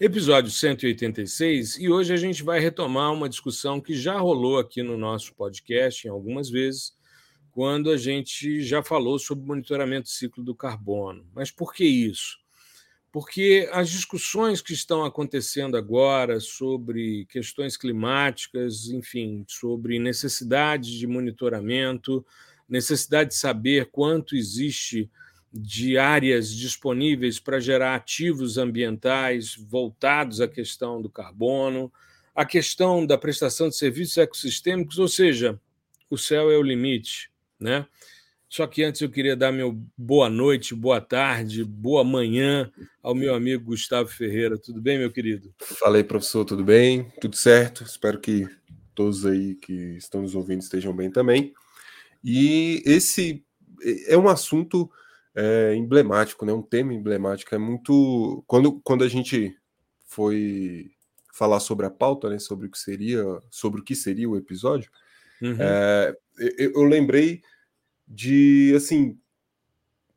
episódio 186, e hoje a gente vai retomar uma discussão que já rolou aqui no nosso podcast em algumas vezes, quando a gente já falou sobre monitoramento do ciclo do carbono. Mas por que isso? Porque as discussões que estão acontecendo agora sobre questões climáticas, enfim, sobre necessidade de monitoramento, necessidade de saber quanto existe de áreas disponíveis para gerar ativos ambientais voltados à questão do carbono, a questão da prestação de serviços ecossistêmicos, ou seja, o céu é o limite, né? Só que antes eu queria dar meu boa noite, boa tarde, boa manhã ao meu amigo Gustavo Ferreira. Tudo bem, meu querido? Falei, professor, tudo bem? Tudo certo? Espero que todos aí que estão nos ouvindo estejam bem também. E esse é um assunto é, emblemático, né? Um tema emblemático. É muito. Quando, quando a gente foi falar sobre a pauta, né? Sobre o que seria, sobre o que seria o episódio, uhum. é, eu, eu, lembrei de assim,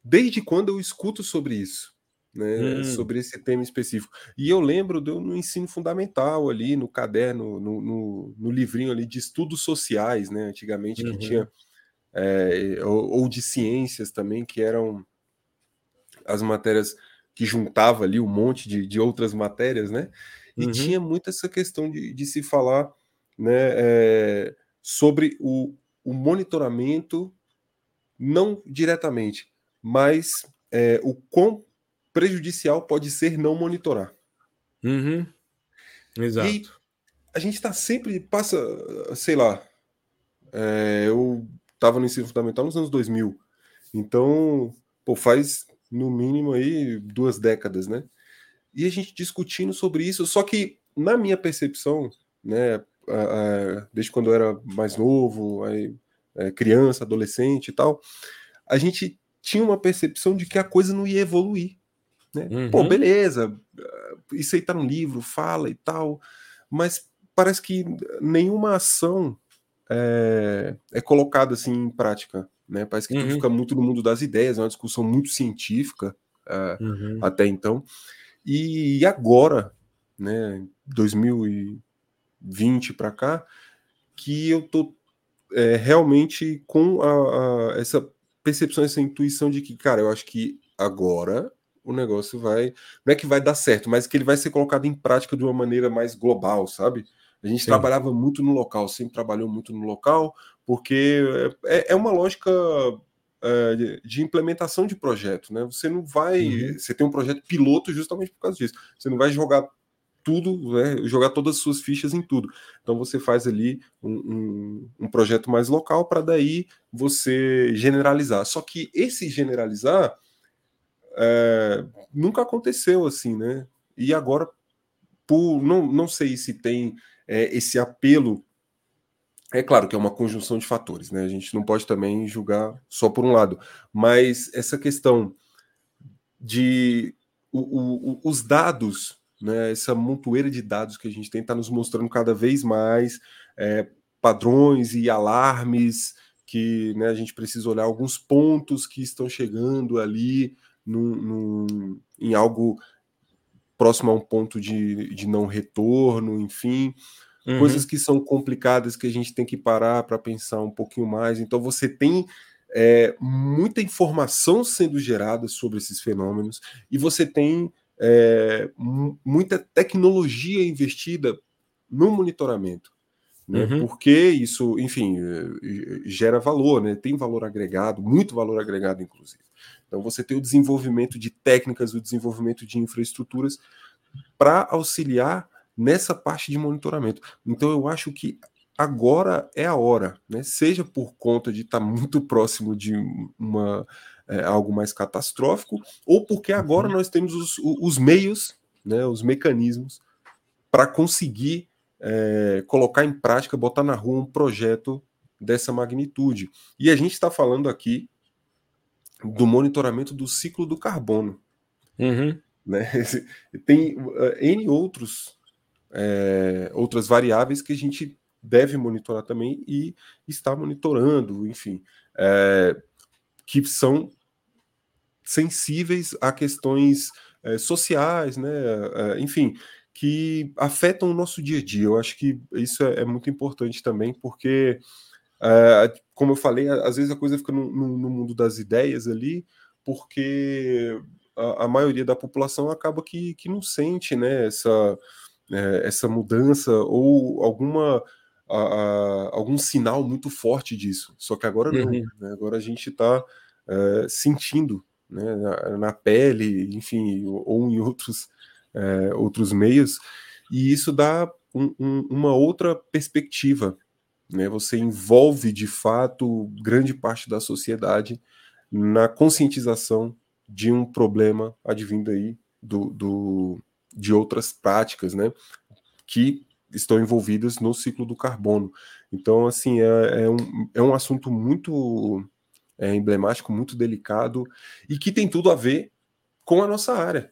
desde quando eu escuto sobre isso. Né, hum. sobre esse tema específico. E eu lembro do, no ensino fundamental ali, no caderno, no, no, no livrinho ali de estudos sociais, né, antigamente, uhum. que tinha, é, ou, ou, de ciências também, que eram as matérias que juntava ali um monte de, de outras matérias, né? E uhum. tinha muito essa questão de, de se falar né, é, sobre o, o, monitoramento, não diretamente, mas é, o quão prejudicial pode ser não monitorar. Uhum. Exato. E a gente está sempre, passa, sei lá, é, eu estava no ensino fundamental nos anos 2000, então, pô, faz no mínimo aí duas décadas, né? E a gente discutindo sobre isso, só que na minha percepção, né, desde quando eu era mais novo, aí, é, criança, adolescente e tal, a gente tinha uma percepção de que a coisa não ia evoluir. Né? Uhum. Pô, beleza, isso aí tá no livro, fala e tal, mas parece que nenhuma ação é, é colocada assim em prática. Né? Parece que uhum. tudo fica muito no mundo das ideias, é uma discussão muito científica uh, uhum. até então. E agora, né, 2020 para cá, que eu tô é, realmente com a, a, essa percepção, essa intuição de que, cara, eu acho que agora o negócio vai. Não é que vai dar certo, mas que ele vai ser colocado em prática de uma maneira mais global, sabe? A gente Sim. trabalhava muito no local, sempre trabalhou muito no local, porque é, é uma lógica é, de implementação de projeto, né? Você não vai. Uhum. Você tem um projeto piloto justamente por causa disso. Você não vai jogar tudo, né, jogar todas as suas fichas em tudo. Então você faz ali um, um, um projeto mais local para daí você generalizar. Só que esse generalizar é, nunca aconteceu assim, né? E agora, por não, não sei se tem é, esse apelo. É claro que é uma conjunção de fatores, né? A gente não pode também julgar só por um lado, mas essa questão de o, o, os dados, né? Essa montoeira de dados que a gente tem está nos mostrando cada vez mais é, padrões e alarmes que né, a gente precisa olhar alguns pontos que estão chegando ali num, em algo próximo a um ponto de, de não retorno, enfim, uhum. coisas que são complicadas que a gente tem que parar para pensar um pouquinho mais. Então você tem é, muita informação sendo gerada sobre esses fenômenos e você tem é, muita tecnologia investida no monitoramento. Né? Uhum. Porque isso, enfim, é, gera valor, né? tem valor agregado, muito valor agregado, inclusive. Então, você tem o desenvolvimento de técnicas, o desenvolvimento de infraestruturas para auxiliar nessa parte de monitoramento. Então, eu acho que agora é a hora, né? seja por conta de estar tá muito próximo de uma, é, algo mais catastrófico, ou porque agora uhum. nós temos os, os meios, né, os mecanismos para conseguir é, colocar em prática, botar na rua um projeto dessa magnitude. E a gente está falando aqui do monitoramento do ciclo do carbono. Uhum. Né? Tem uh, N outros, é, outras variáveis que a gente deve monitorar também e está monitorando, enfim, é, que são sensíveis a questões é, sociais, né? Enfim, que afetam o nosso dia a dia. Eu acho que isso é, é muito importante também, porque, é, como eu falei, às vezes a coisa fica no, no, no mundo das ideias ali, porque a, a, maioria da população acaba que, que não sente né, essa, é, essa mudança ou alguma a, a, algum sinal muito forte disso. Só que agora não. Uhum. Né? Agora a gente está é, sentindo né, na, na, pele, enfim, ou, em outros, é, outros meios, e isso dá um, um, uma outra perspectiva. Né? Você envolve de fato grande parte da sociedade na conscientização de um problema advindo aí do, do, de outras práticas, né? Que estão envolvidas no ciclo do carbono. Então, assim, é, é um, é um assunto muito é, emblemático, muito delicado e que tem tudo a ver com a nossa área.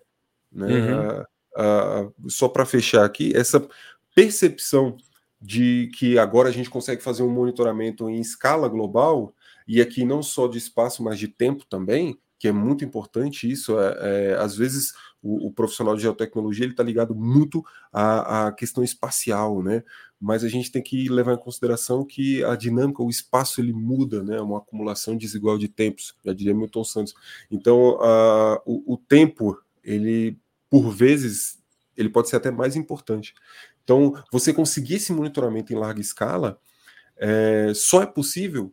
Né? Uhum. A, a, só para fechar aqui, essa percepção de que agora a gente consegue fazer um monitoramento em escala global, e aqui não só de espaço, mas de tempo também, que é muito importante isso. É, é às vezes o, o, profissional de geotecnologia ele está ligado muito à, à, questão espacial, né? Mas a gente tem que levar em consideração que a dinâmica, o espaço ele muda, né? Uma acumulação desigual de tempos, já diria Milton Santos. Então, a, o, o tempo ele por vezes ele pode ser até mais importante. Então, você conseguir esse monitoramento em larga escala é, só é possível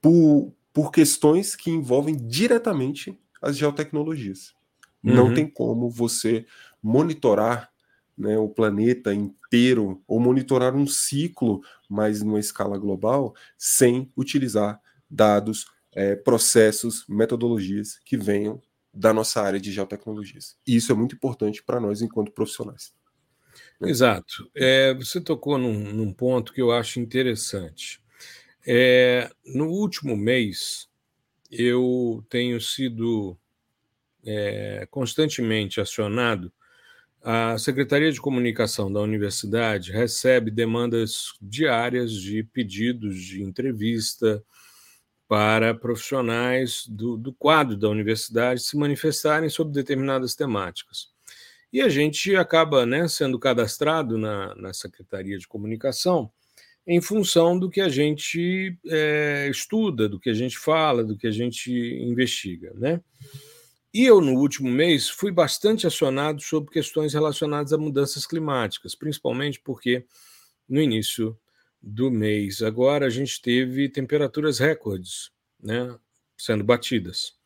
por, por questões que envolvem diretamente as geotecnologias. Uhum. Não tem como você monitorar né, o planeta inteiro ou monitorar um ciclo, mas numa escala global, sem utilizar dados, é, processos, metodologias que venham da nossa área de geotecnologias. E isso é muito importante para nós enquanto profissionais. Exato. É, você tocou num, num ponto que eu acho interessante. É, no último mês, eu tenho sido é, constantemente acionado. A Secretaria de Comunicação da Universidade recebe demandas diárias de pedidos de entrevista para profissionais do, do quadro da universidade se manifestarem sobre determinadas temáticas. E a gente acaba né, sendo cadastrado na, na Secretaria de Comunicação em função do que a gente é, estuda, do que a gente fala, do que a gente investiga. Né? E eu, no último mês, fui bastante acionado sobre questões relacionadas a mudanças climáticas, principalmente porque no início do mês agora a gente teve temperaturas recordes né, sendo batidas.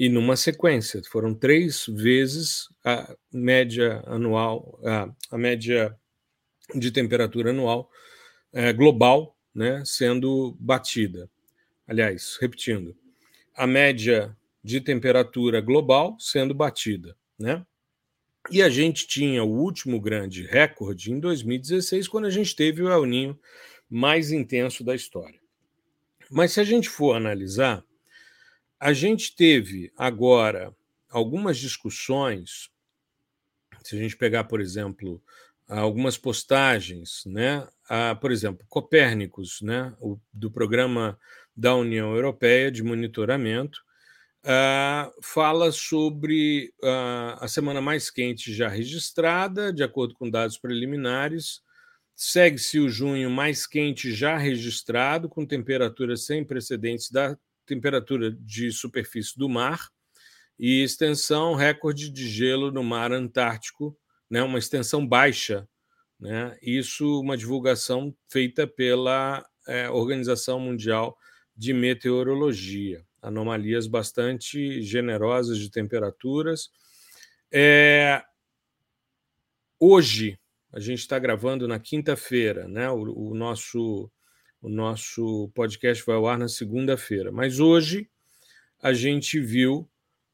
E numa sequência, foram três vezes a média anual, a, a média de temperatura anual é, global né, sendo batida. Aliás, repetindo, a média de temperatura global sendo batida. Né? E a gente tinha o último grande recorde em 2016, quando a gente teve o El Ninho mais intenso da história. Mas se a gente for analisar, a gente teve agora algumas discussões. Se a gente pegar, por exemplo, algumas postagens, né? Por exemplo, Copérnicos, né? Do programa da União Europeia de monitoramento, fala sobre a semana mais quente já registrada, de acordo com dados preliminares. Segue-se o junho mais quente já registrado, com temperaturas sem precedentes da temperatura de superfície do mar e extensão recorde de gelo no mar Antártico né, uma extensão baixa. Né? Isso, uma divulgação feita pela é, Organização Mundial de Meteorologia. Anomalias bastante generosas de temperaturas. É, hoje, a gente está gravando na quinta-feira, né? O, o, nosso, o nosso podcast vai ao ar na segunda-feira. Mas hoje a gente viu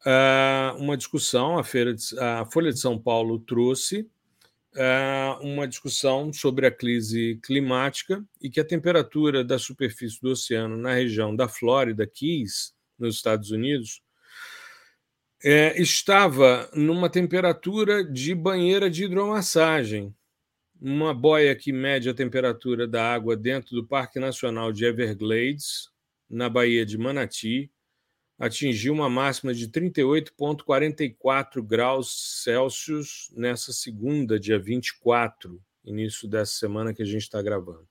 uh, uma discussão, a, de, a Folha de São Paulo trouxe uh, uma discussão sobre a crise climática e que a temperatura da superfície do oceano na região da Flórida, Keys, nos Estados Unidos, é, estava numa temperatura de banheira de hidromassagem. Uma boia que mede a temperatura da água dentro do Parque Nacional de Everglades, na Baía de Manati, atingiu uma máxima de 38,44 graus Celsius nessa segunda, dia 24, início dessa semana que a gente está gravando.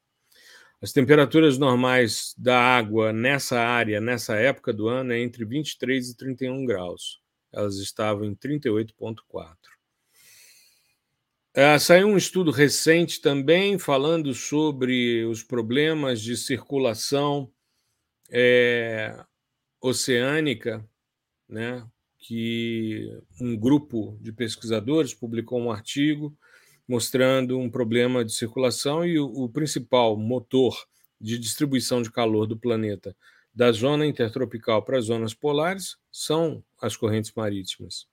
As temperaturas normais da água nessa área, nessa época do ano, é entre 23 e 31 graus. Elas estavam em 38,4. É, saiu um estudo recente também falando sobre os problemas de circulação é, oceânica, né, que um grupo de pesquisadores publicou um artigo mostrando um problema de circulação e o, o principal motor de distribuição de calor do planeta da zona intertropical para as zonas polares são as correntes marítimas.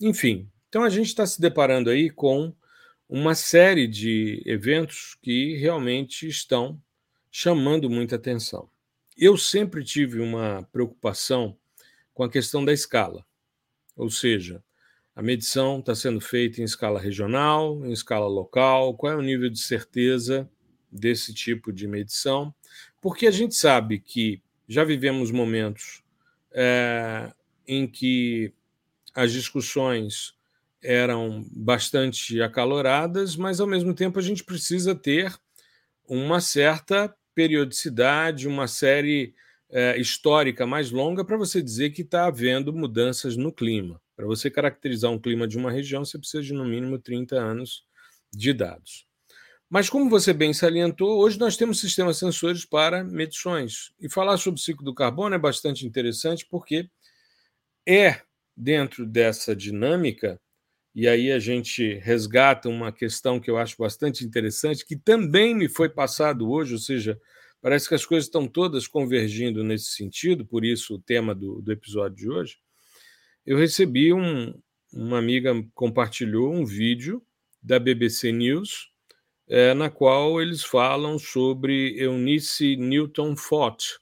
Enfim, então a gente está se deparando aí com uma série de eventos que realmente estão chamando muita atenção. Eu sempre tive uma preocupação com a questão da escala, ou seja, a medição está sendo feita em escala regional, em escala local, qual é o nível de certeza desse tipo de medição, porque a gente sabe que já vivemos momentos é, em que as discussões eram bastante acaloradas, mas ao mesmo tempo a gente precisa ter uma certa periodicidade, uma série é, histórica mais longa para você dizer que está havendo mudanças no clima. Para você caracterizar um clima de uma região, você precisa de no mínimo 30 anos de dados. Mas, como você bem salientou, hoje nós temos sistemas sensores para medições. E falar sobre o ciclo do carbono é bastante interessante porque é dentro dessa dinâmica, e aí a gente resgata uma questão que eu acho bastante interessante, que também me foi passado hoje, ou seja, parece que as coisas estão todas convergindo nesse sentido, por isso o tema do, do episódio de hoje. Eu recebi um, uma amiga compartilhou um vídeo da BBC News é, na qual eles falam sobre Eunice Newton Fott,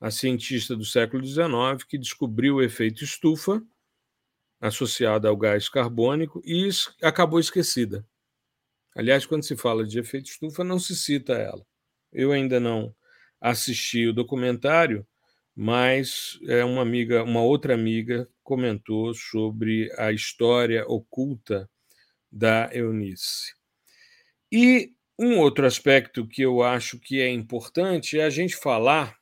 a cientista do século XIX que descobriu o efeito estufa associado ao gás carbônico e acabou esquecida. Aliás, quando se fala de efeito estufa, não se cita ela. Eu ainda não assisti o documentário, mas é uma amiga, uma outra amiga comentou sobre a história oculta da Eunice. E um outro aspecto que eu acho que é importante é a gente falar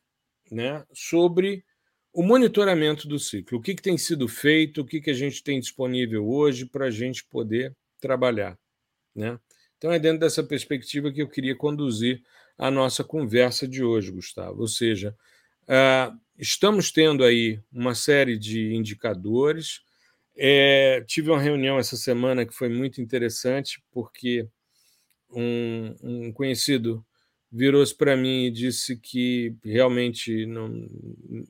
né, sobre o monitoramento do ciclo. O que, que tem sido feito, o que, que a gente tem disponível hoje para a gente poder trabalhar. Né? Então, é dentro dessa perspectiva que eu queria conduzir a nossa conversa de hoje, Gustavo. Ou seja, uh, estamos tendo aí uma série de indicadores. É, tive uma reunião essa semana que foi muito interessante, porque um, um conhecido virou-se para mim e disse que realmente não,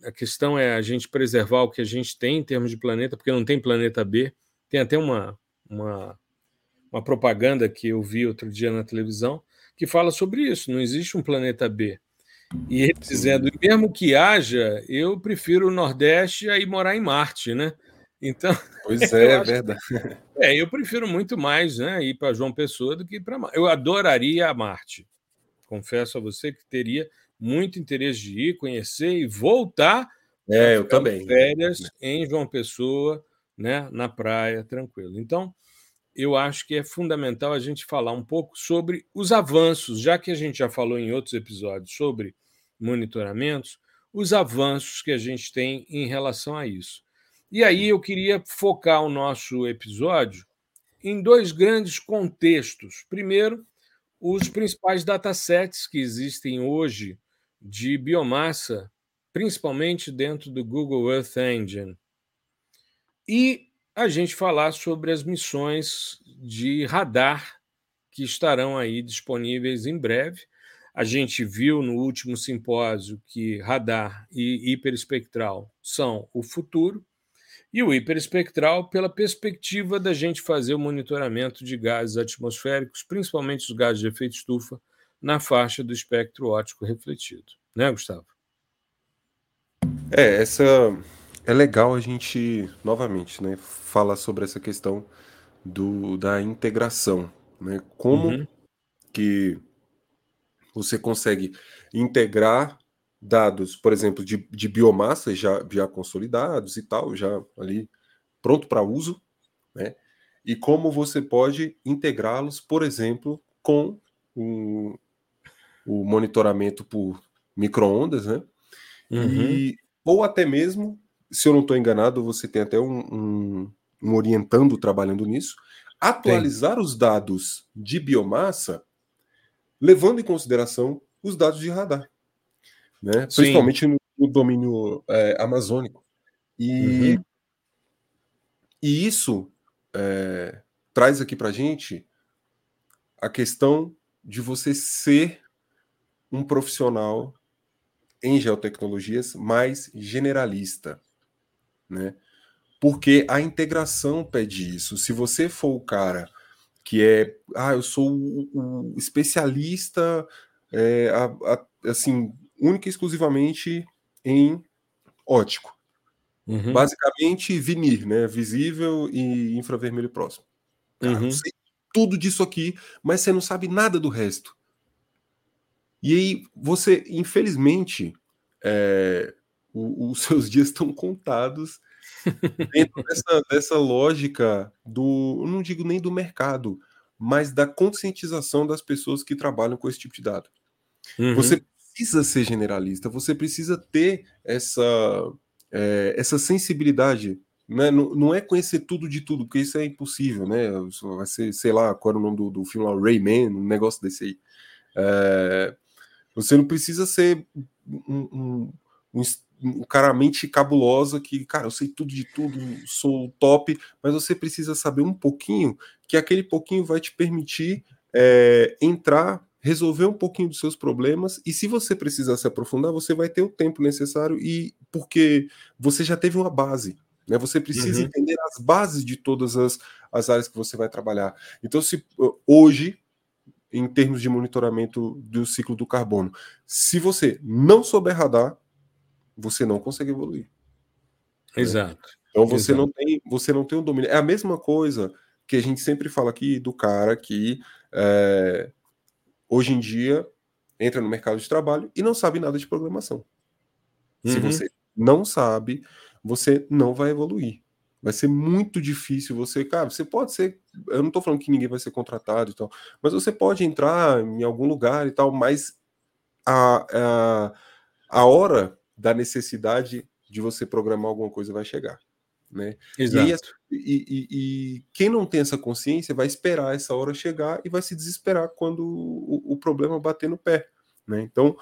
a questão é a gente preservar o que a gente tem em termos de planeta, porque não tem planeta B. Tem até uma, uma, uma propaganda que eu vi outro dia na televisão que fala sobre isso. Não existe um planeta B. E ele dizendo, mesmo que haja, eu prefiro o Nordeste a ir morar em Marte, né? Então. Pois é, é verdade. É, eu prefiro muito mais né, ir para João Pessoa do que para Marte. Eu adoraria a Marte. Confesso a você que teria muito interesse de ir, conhecer e voltar. É, eu também. Férias em João Pessoa, né, na praia, tranquilo. Então, eu acho que é fundamental a gente falar um pouco sobre os avanços, já que a gente já falou em outros episódios sobre monitoramentos, os avanços que a gente tem em relação a isso. E aí eu queria focar o nosso episódio em dois grandes contextos. Primeiro, os principais datasets que existem hoje de biomassa, principalmente dentro do Google Earth Engine. E a gente falar sobre as missões de radar que estarão aí disponíveis em breve. A gente viu no último simpósio que radar e hiperespectral são o futuro, e o hiperespectral pela perspectiva da gente fazer o monitoramento de gases atmosféricos, principalmente os gases de efeito estufa, na faixa do espectro óptico refletido. Né, Gustavo? É, essa é legal a gente novamente, né, falar sobre essa questão do, da integração, né? Como uhum. que você consegue integrar dados, por exemplo, de, de biomassa já, já consolidados e tal, já ali pronto para uso, né? E como você pode integrá-los, por exemplo, com o, o monitoramento por microondas, né? Uhum. E, ou até mesmo, se eu não estou enganado, você tem até um, um, um orientando trabalhando nisso, atualizar tem. os dados de biomassa, levando em consideração os dados de radar né? principalmente no, no, domínio é, amazônico. E, uhum. e isso é, traz aqui para gente a questão de você ser um profissional em geotecnologias mais generalista, né? Porque a integração pede isso. Se você for o cara que é, ah, eu sou o, o especialista, é, a, a, assim, única e exclusivamente em ótico. Uhum. Basicamente, vinir, né? Visível e infravermelho próximo. Cara, uhum. sei tudo disso aqui, mas você não sabe nada do resto. E aí, você, infelizmente, é, o, os seus dias estão contados dentro dessa, dessa lógica do, não digo nem do mercado, mas da conscientização das pessoas que trabalham com esse tipo de dado. Uhum. Você precisa ser generalista, você precisa ter essa, é, essa sensibilidade. Né? Não, não é conhecer tudo de tudo, porque isso é impossível, né? Vai ser, sei lá, qual era o nome do, do filme lá, Rayman, um negócio desse aí. É, você não precisa ser um, um, um, um cara mente cabulosa que, cara, eu sei tudo de tudo, sou top, mas você precisa saber um pouquinho, que aquele pouquinho vai te permitir é, entrar resolver um pouquinho dos seus problemas e se você precisar se aprofundar, você vai ter o tempo necessário e porque você já teve uma base, né? Você precisa uhum. entender as bases de todas as, as áreas que você vai trabalhar. Então, se hoje, em termos de monitoramento do ciclo do carbono, se você não souber radar, você não consegue evoluir. Né? Exato. Né? Então você Exato. não tem, você não tem o um domínio. É a mesma coisa que a gente sempre fala aqui do cara que é, hoje em dia entra no mercado de trabalho e não sabe nada de programação. Uhum. Se você não sabe, você não vai evoluir. Vai ser muito difícil você, cara, você pode ser, eu não estou falando que ninguém vai ser contratado e tal, mas você pode entrar em algum lugar e tal, mas a, a, a hora da necessidade de você programar alguma coisa vai chegar. Né? Exato. E, e, e, quem não tem essa consciência vai esperar essa hora chegar e vai se desesperar quando o, o problema bater no pé. Né? Então,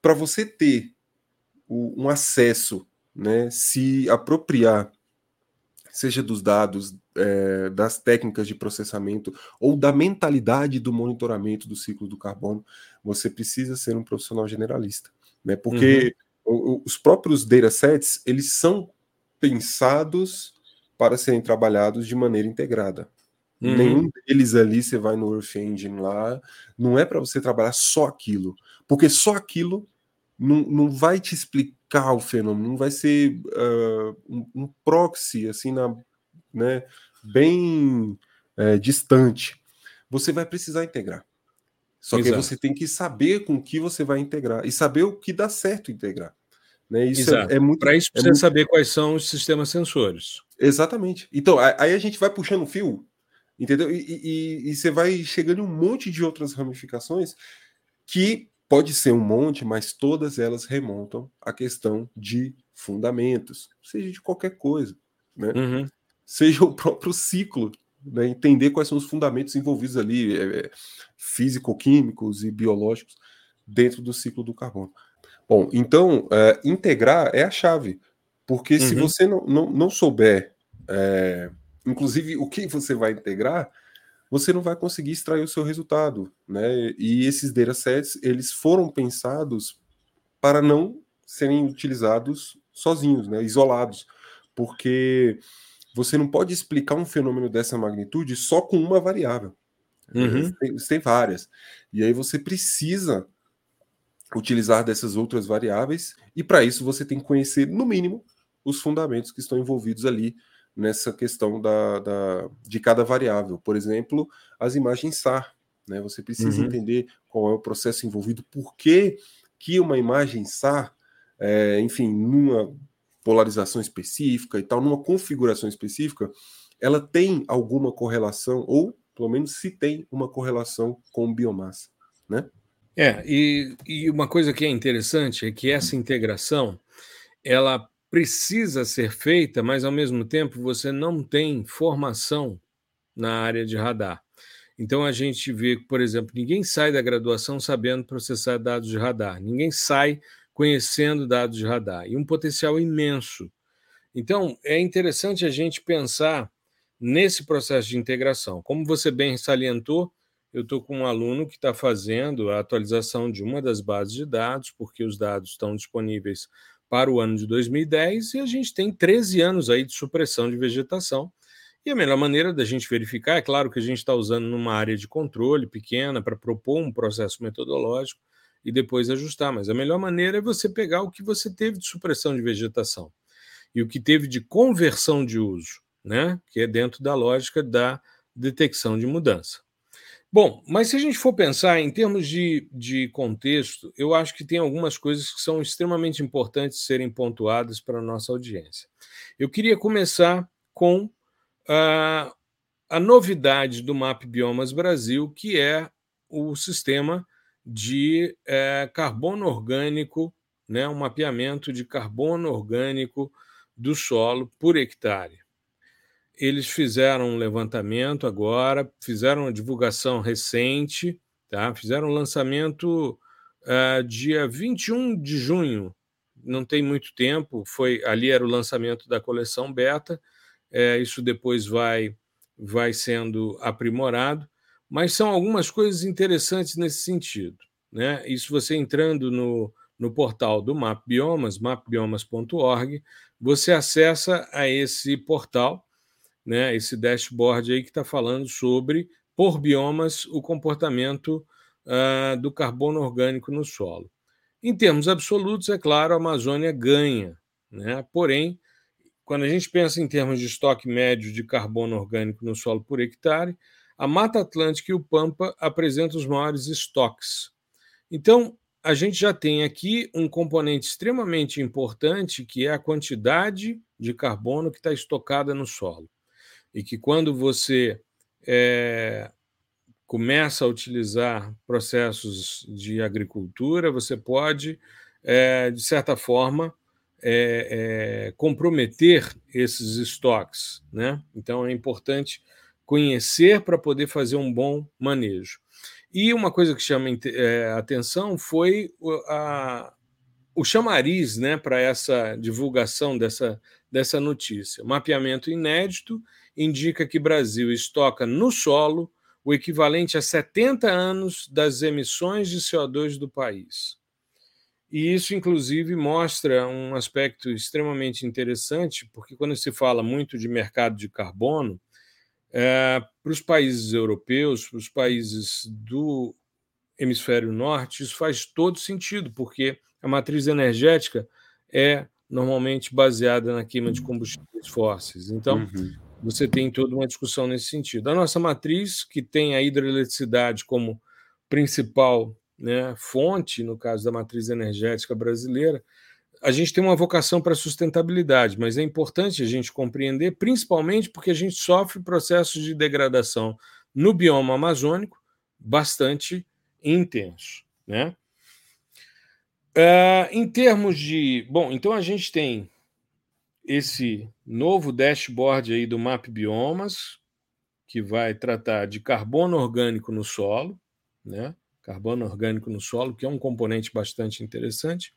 para você ter o, um acesso, né, se apropriar, seja dos dados, é, das técnicas de processamento ou da mentalidade do monitoramento do ciclo do carbono, você precisa ser um profissional generalista. Né? Porque uhum. os próprios datasets, eles são pensados para serem trabalhados de maneira integrada. Uhum. Nenhum deles ali você vai no Earth Engine lá, não é para você trabalhar só aquilo, porque só aquilo não, não vai te explicar o fenômeno, não vai ser uh, um, um, proxy assim na, né, bem é, distante. Você vai precisar integrar. Só Exato. que você tem que saber com o que você vai integrar e saber o que dá certo integrar. Né? Isso é, é, muito. Para isso é precisa muito... saber quais são os sistemas sensores. Exatamente. Então, aí a gente vai puxando o fio, entendeu? E, e, e, você vai chegando em um monte de outras ramificações que pode ser um monte, mas todas elas remontam à questão de fundamentos, seja de qualquer coisa, né? Uhum. Seja o próprio ciclo, né? entender quais são os fundamentos envolvidos ali, é, é físico-químicos e biológicos dentro do ciclo do carbono. Bom, então, é, integrar é a chave, porque uhum. se você não, não, não souber, é, inclusive, o que você vai integrar, você não vai conseguir extrair o seu resultado, né? E esses datasets, eles foram pensados para não serem utilizados sozinhos, né? Isolados, porque você não pode explicar um fenômeno dessa magnitude só com uma variável. Uhum. Tem, tem várias. E aí você precisa utilizar dessas outras variáveis, e para isso você tem que conhecer, no mínimo, os fundamentos que estão envolvidos ali nessa questão da, da de cada variável. Por exemplo, as imagens SAR. Né? Você precisa uhum. entender qual é o processo envolvido, por que, que uma imagem SAR, é, enfim, numa polarização específica e tal, numa configuração específica, ela tem alguma correlação, ou pelo menos se tem uma correlação com biomassa, né? É, e, e uma coisa que é interessante é que essa integração ela precisa ser feita, mas ao mesmo tempo você não tem formação na área de radar. Então a gente vê, por exemplo, ninguém sai da graduação sabendo processar dados de radar, ninguém sai conhecendo dados de radar, e um potencial imenso. Então é interessante a gente pensar nesse processo de integração. Como você bem salientou, eu estou com um aluno que está fazendo a atualização de uma das bases de dados, porque os dados estão disponíveis para o ano de 2010 e a gente tem 13 anos aí de supressão de vegetação. E a melhor maneira da gente verificar, é claro que a gente está usando numa área de controle pequena para propor um processo metodológico e depois ajustar, mas a melhor maneira é você pegar o que você teve de supressão de vegetação e o que teve de conversão de uso, né? que é dentro da lógica da detecção de mudança. Bom, mas se a gente for pensar em termos de, de contexto, eu acho que tem algumas coisas que são extremamente importantes serem pontuadas para a nossa audiência. Eu queria começar com a, a novidade do MAP Biomas Brasil, que é o sistema de é, carbono orgânico, né, um mapeamento de carbono orgânico do solo por hectare eles fizeram um levantamento agora, fizeram uma divulgação recente, tá? fizeram um lançamento uh, dia 21 de junho, não tem muito tempo, foi ali era o lançamento da coleção beta, é, isso depois vai, vai sendo aprimorado, mas são algumas coisas interessantes nesse sentido. Né? Isso você entrando no, no portal do Map Biomas, mapbiomas.org, você acessa a esse portal né, esse dashboard aí que está falando sobre, por biomas, o comportamento uh, do carbono orgânico no solo. Em termos absolutos, é claro, a Amazônia ganha, né? porém, quando a gente pensa em termos de estoque médio de carbono orgânico no solo por hectare, a Mata Atlântica e o Pampa apresentam os maiores estoques. Então, a gente já tem aqui um componente extremamente importante, que é a quantidade de carbono que está estocada no solo e que quando você é, começa a utilizar processos de agricultura, você pode, é, de certa forma, é, comprometer esses estoques. Né? Então, é importante conhecer para poder fazer um bom manejo. E uma coisa que chama atenção foi a, o chamariz né, para essa divulgação dessa, dessa notícia. Mapeamento inédito indica que Brasil estoca no solo o equivalente a 70 anos das emissões de CO2 do país. E isso, inclusive, mostra um aspecto extremamente interessante, porque quando se fala muito de mercado de carbono, é, para os países europeus, para os países do hemisfério norte, isso faz todo sentido, porque a matriz energética é normalmente baseada na queima de combustíveis fósseis. Então, uhum você tem toda uma discussão nesse sentido. A nossa matriz, que tem a hidroeletricidade como principal né, fonte, no caso da matriz energética brasileira, a gente tem uma vocação para sustentabilidade, mas é importante a gente compreender, principalmente porque a gente sofre processos de degradação no bioma amazônico bastante intenso. Né? Uh, em termos de. Bom, então a gente tem esse novo dashboard aí do Map Biomas, que vai tratar de carbono orgânico no solo, né? Carbono orgânico no solo, que é um componente bastante interessante.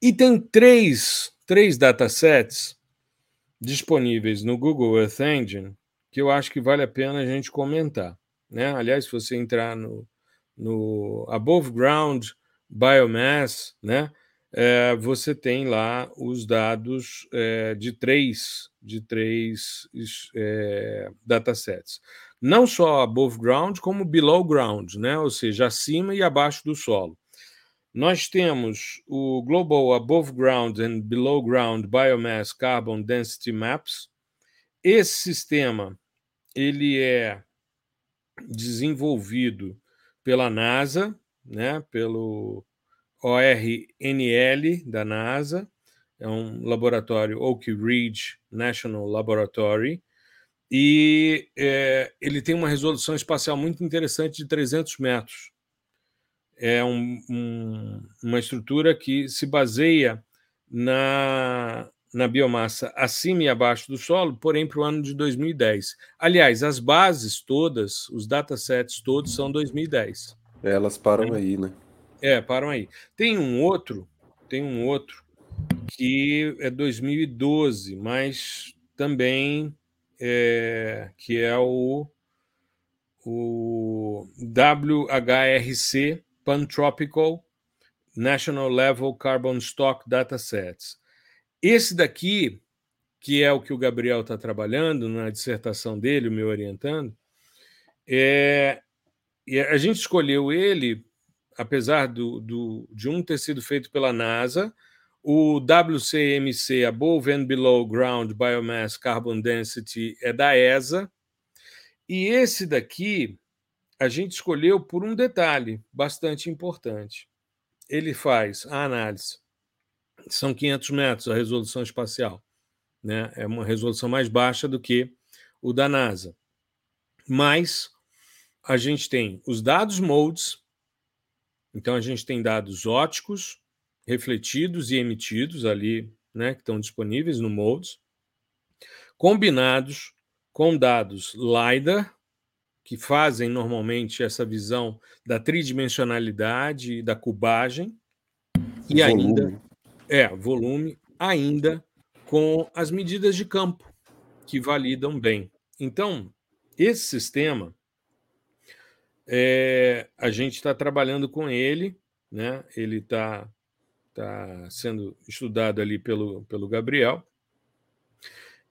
E tem três, três datasets disponíveis no Google Earth Engine que eu acho que vale a pena a gente comentar. Né? Aliás, se você entrar no, no Above Ground Biomass, né? É, você tem lá os dados é, de três, de três é, datasets. Não só above ground, como below ground, né? ou seja, acima e abaixo do solo. Nós temos o Global Above Ground and Below Ground Biomass Carbon Density Maps. Esse sistema ele é desenvolvido pela NASA, né, pelo ORNL da NASA, é um laboratório Oak Ridge National Laboratory, e é, ele tem uma resolução espacial muito interessante de 300 metros. É um, um, uma estrutura que se baseia na, na biomassa acima e abaixo do solo, porém para o ano de 2010. Aliás, as bases todas, os datasets todos são 2010. Elas param aí, né? É, param aí. Tem um outro, tem um outro que é 2012, mas também é, que é o, o WHRC Pantropical National Level Carbon Stock Datasets. Esse daqui, que é o que o Gabriel está trabalhando na dissertação dele, o meu orientando, é, a gente escolheu ele apesar do, do, de um ter sido feito pela NASA, o WCMC, Above and Below Ground Biomass Carbon Density, é da ESA. E esse daqui a gente escolheu por um detalhe bastante importante. Ele faz a análise. São 500 metros a resolução espacial. Né? É uma resolução mais baixa do que o da NASA. Mas a gente tem os dados modes, então, a gente tem dados óticos, refletidos e emitidos ali, né, que estão disponíveis no Modes, combinados com dados LiDAR, que fazem normalmente essa visão da tridimensionalidade e da cubagem, e volume. ainda é volume, ainda com as medidas de campo que validam bem. Então, esse sistema é, a gente está trabalhando com ele, né? ele está tá sendo estudado ali pelo, pelo Gabriel.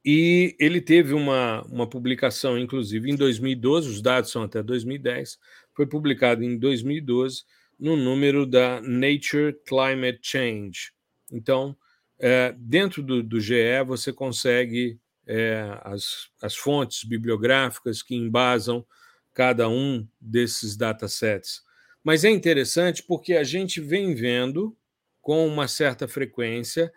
E ele teve uma, uma publicação, inclusive, em 2012, os dados são até 2010, foi publicado em 2012 no número da Nature Climate Change. Então, é, dentro do, do GE, você consegue é, as, as fontes bibliográficas que embasam cada um desses datasets. Mas é interessante porque a gente vem vendo com uma certa frequência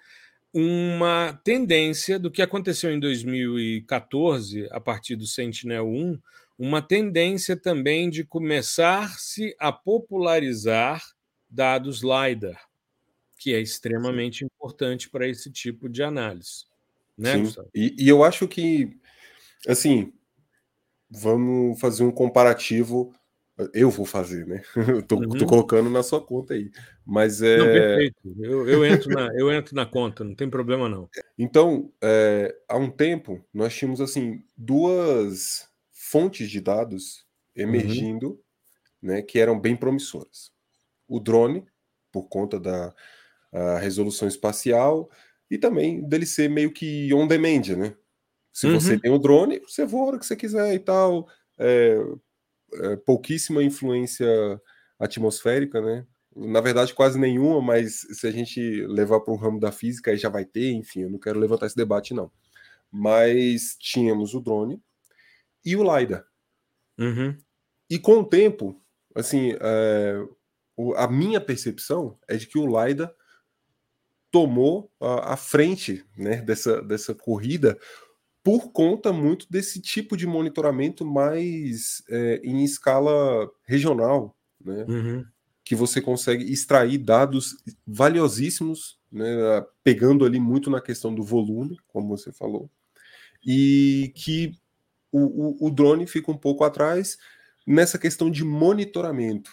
uma tendência do que aconteceu em 2014, a partir do Sentinel-1, uma tendência também de começar-se a popularizar dados LiDAR, que é extremamente importante para esse tipo de análise. Né, Sim. E, e eu acho que, assim, vamos fazer um comparativo. Eu vou fazer, né? Eu tô, uhum. tô, colocando na sua conta aí. Mas é. Não, perfeito. Eu, eu, entro na, eu entro na conta, não tem problema não. Então, é, há um tempo, nós tínhamos assim duas fontes de dados emergindo, uhum. né, que eram bem promissoras. O drone, por conta da resolução espacial, e também dele ser meio que on demand, né? Se uhum. você tem o drone, você voa a hora que você quiser e tal. É, é, pouquíssima influência atmosférica, né? Na verdade, quase nenhuma, mas se a gente levar para o ramo da física, aí já vai ter, enfim, eu não quero levantar esse debate, não. Mas tínhamos o drone e o LiDAR. Uhum. E com o tempo, assim, é, a minha percepção é de que o LiDAR tomou a, a frente né, dessa, dessa corrida, por conta muito desse tipo de monitoramento mais é, em escala regional, né? Uhum. Que você consegue extrair dados valiosíssimos, né? pegando ali muito na questão do volume, como você falou, e que o, o, o drone fica um pouco atrás nessa questão de monitoramento.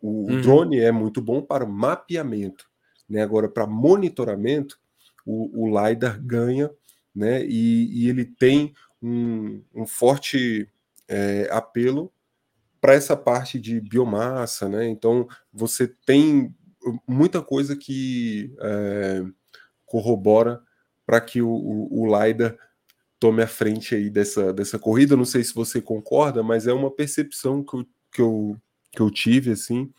O, uhum. drone é muito bom para mapeamento, né? Agora, para monitoramento, o, o LiDAR ganha né? E, e ele tem um, um forte é, apelo para essa parte de biomassa, né? Então você tem muita coisa que é, corrobora para que o, o, o LiDAR tome a frente aí dessa, dessa corrida. Não sei se você concorda, mas é uma percepção que eu, que eu, que eu tive assim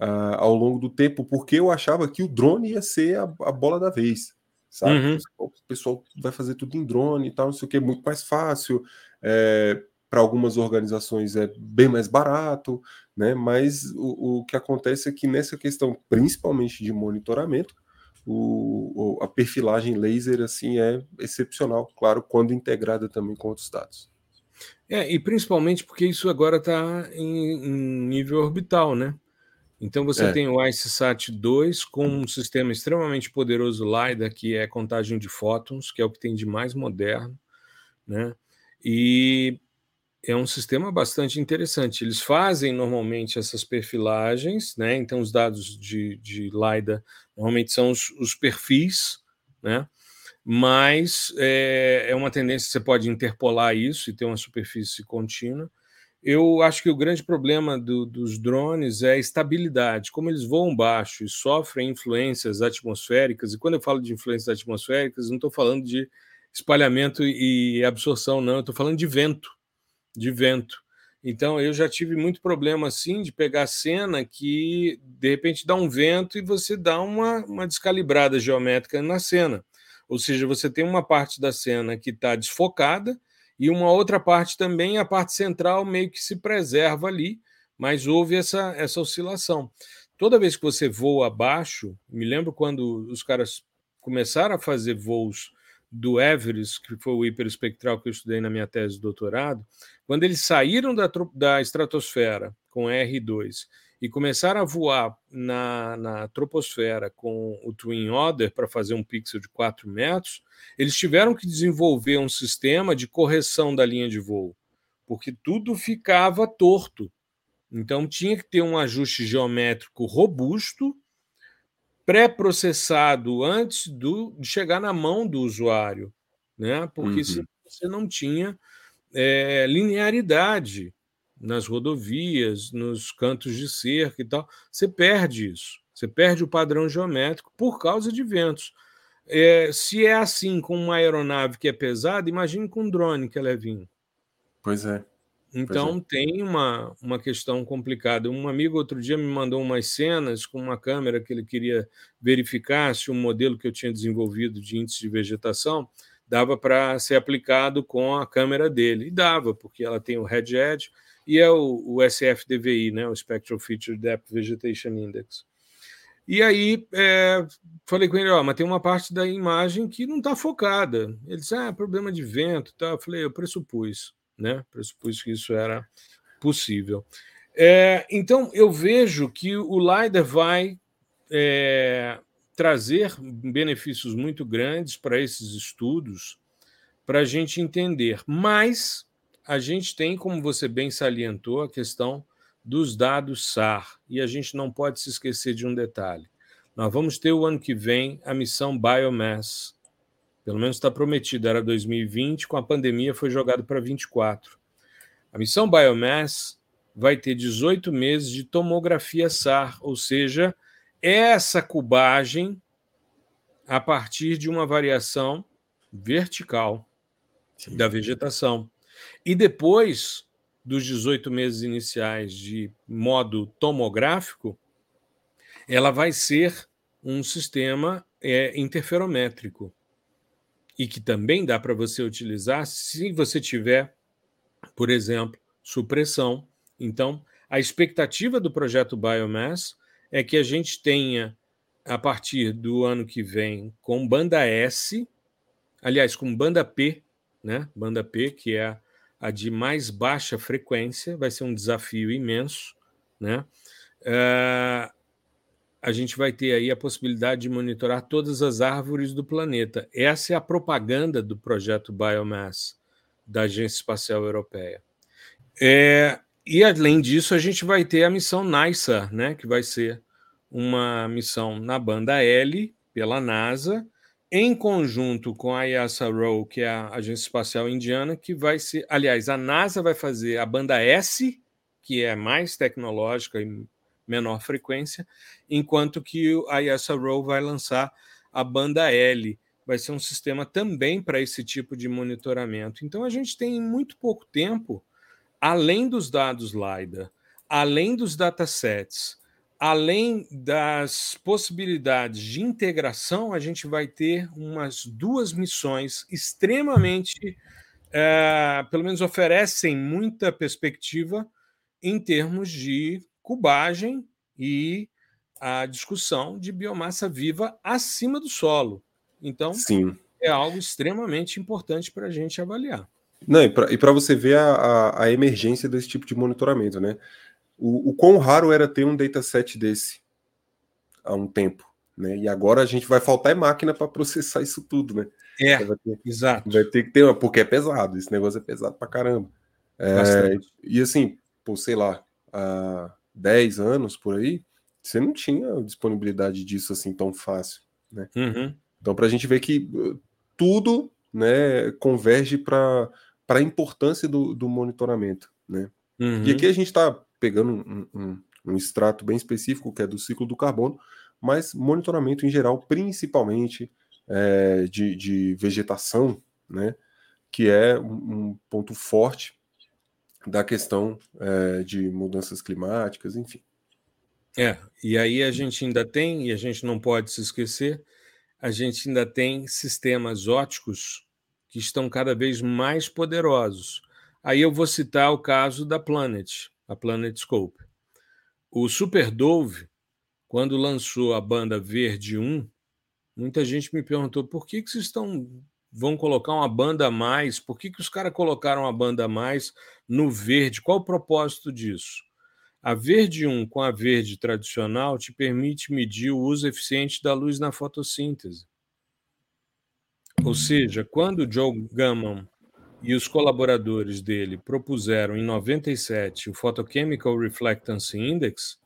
uh, ao longo do tempo, porque eu achava que o drone ia ser a, a bola da vez. Sabe? Uhum. O pessoal vai fazer tudo em drone e tal, não sei o que, é muito mais fácil. É, para algumas organizações é bem mais barato, né? Mas o, o que acontece é que nessa questão, principalmente de monitoramento, o, a perfilagem laser assim é excepcional, claro, quando integrada também com outros dados. É, e principalmente porque isso agora está em, em, nível orbital, né? Então você é. tem o IceSat 2 com um sistema extremamente poderoso LiDAR, que é contagem de fótons, que é o que tem de mais moderno, né? E é um sistema bastante interessante. Eles fazem normalmente essas perfilagens, né? Então, os dados de, de LiDAR normalmente são os, os perfis, né? Mas é, é, uma tendência, você pode interpolar isso e ter uma superfície contínua. Eu acho que o grande problema do, dos drones é a estabilidade. Como eles voam baixo e sofrem influências atmosféricas, e quando eu falo de influências atmosféricas, não estou falando de espalhamento e absorção, não, estou falando de vento de vento. Então eu já tive muito problema assim de pegar cena que de repente dá um vento e você dá uma, uma descalibrada geométrica na cena. Ou seja, você tem uma parte da cena que está desfocada e uma outra parte também, a parte central meio que se preserva ali, mas houve essa, essa oscilação. Toda vez que você voa abaixo, me lembro quando os caras começaram a fazer voos do Everest, que foi o hiperespectral que eu estudei na minha tese de doutorado, quando eles saíram da, da estratosfera com R2 e começaram a voar na, na troposfera com o Twin Otter para fazer um pixel de 4 metros, eles tiveram que desenvolver um sistema de correção da linha de voo, porque tudo ficava torto. Então tinha que ter um ajuste geométrico robusto pré-processado antes do, de chegar na mão do usuário, né? porque uhum. você não tinha é, linearidade nas rodovias, nos cantos de cerca e tal, você perde isso. Você perde o padrão geométrico por causa de ventos. É, se é assim com uma aeronave que é pesada, imagine com um drone que é levinho. Pois é. Então é. tem uma, uma questão complicada. Um amigo outro dia me mandou umas cenas com uma câmera que ele queria verificar se um modelo que eu tinha desenvolvido de índice de vegetação dava para ser aplicado com a câmera dele. E dava, porque ela tem o Head Edge e é o, o SFDVI, né, o Spectral Feature Depth Vegetation Index. E aí é, falei com ele, ó, mas tem uma parte da imagem que não está focada. Ele disse, ah, problema de vento. Tá? Eu falei, eu pressupus né? Pressupus que isso era possível. É, então, eu vejo que o LiDAR vai é, trazer benefícios muito grandes para esses estudos, para a gente entender. Mas a gente tem, como você bem salientou, a questão dos dados SAR, e a gente não pode se esquecer de um detalhe. Nós vamos ter o ano que vem a missão Biomass, pelo menos está prometido, era 2020, com a pandemia foi jogado para 24. A missão Biomass vai ter 18 meses de tomografia SAR, ou seja, essa cubagem a partir de uma variação vertical Sim. da vegetação. E depois dos 18 meses iniciais de modo tomográfico, ela vai ser um sistema é, interferométrico e que também dá para você utilizar se você tiver, por exemplo, supressão. Então, a expectativa do projeto Biomass é que a gente tenha, a partir do ano que vem, com banda S, aliás, com banda P, né? Banda P, que é a de mais baixa frequência, vai ser um desafio imenso, né? Uh, a gente vai ter aí a possibilidade de monitorar todas as árvores do planeta. Essa é a propaganda do projeto Biomass da Agência Espacial Europeia. É, e além disso, a gente vai ter a missão NISA, né, que vai ser uma missão na banda L pela NASA, em conjunto com a ESA-RO, que é a Agência Espacial Indiana, que vai ser, aliás, a NASA vai fazer a banda S, que é mais tecnológica e menor frequência, enquanto que a ISRO vai lançar a banda L, vai ser um sistema também para esse tipo de monitoramento. Então a gente tem muito pouco tempo, além dos dados LiDAR, além dos datasets, além das possibilidades de integração, a gente vai ter umas duas missões extremamente, é, pelo menos oferecem muita perspectiva em termos de cubagem e a discussão de biomassa viva acima do solo. Então, Sim. é algo extremamente importante para a gente avaliar. Não, e para você ver a, a, a, emergência desse tipo de monitoramento, né? O, o quão raro era ter um dataset desse há um tempo, né? E agora a gente vai faltar é máquina para processar isso tudo, né? É, vai ter, exato. Vai ter que ter uma, porque é pesado, esse negócio é pesado para caramba. É, e assim, pô, sei lá, há 10 anos por aí, você não tinha disponibilidade disso assim tão fácil, né? Uhum. Então, para a gente ver que uh, tudo né, converge para a importância do, do monitoramento. Né? Uhum. E aqui a gente está pegando um, um, um, extrato bem específico, que é do ciclo do carbono, mas monitoramento em geral, principalmente é, de, de, vegetação, né, que é um, ponto forte da questão é, de mudanças climáticas, enfim. É, e aí a gente ainda tem, e a gente não pode se esquecer, a gente ainda tem sistemas óticos que estão cada vez mais poderosos. Aí eu vou citar o caso da Planet, a Planet Scope. O Super Dove, quando lançou a banda Verde 1, muita gente me perguntou por que, que vocês estão vão colocar uma banda a mais? Por que, que os caras colocaram uma banda a mais no verde? Qual o propósito disso? A verde 1 com a verde tradicional te permite medir o uso eficiente da luz na fotossíntese. Ou seja, quando o Joe Gammon e os colaboradores dele propuseram em 97 o Photochemical Reflectance Index,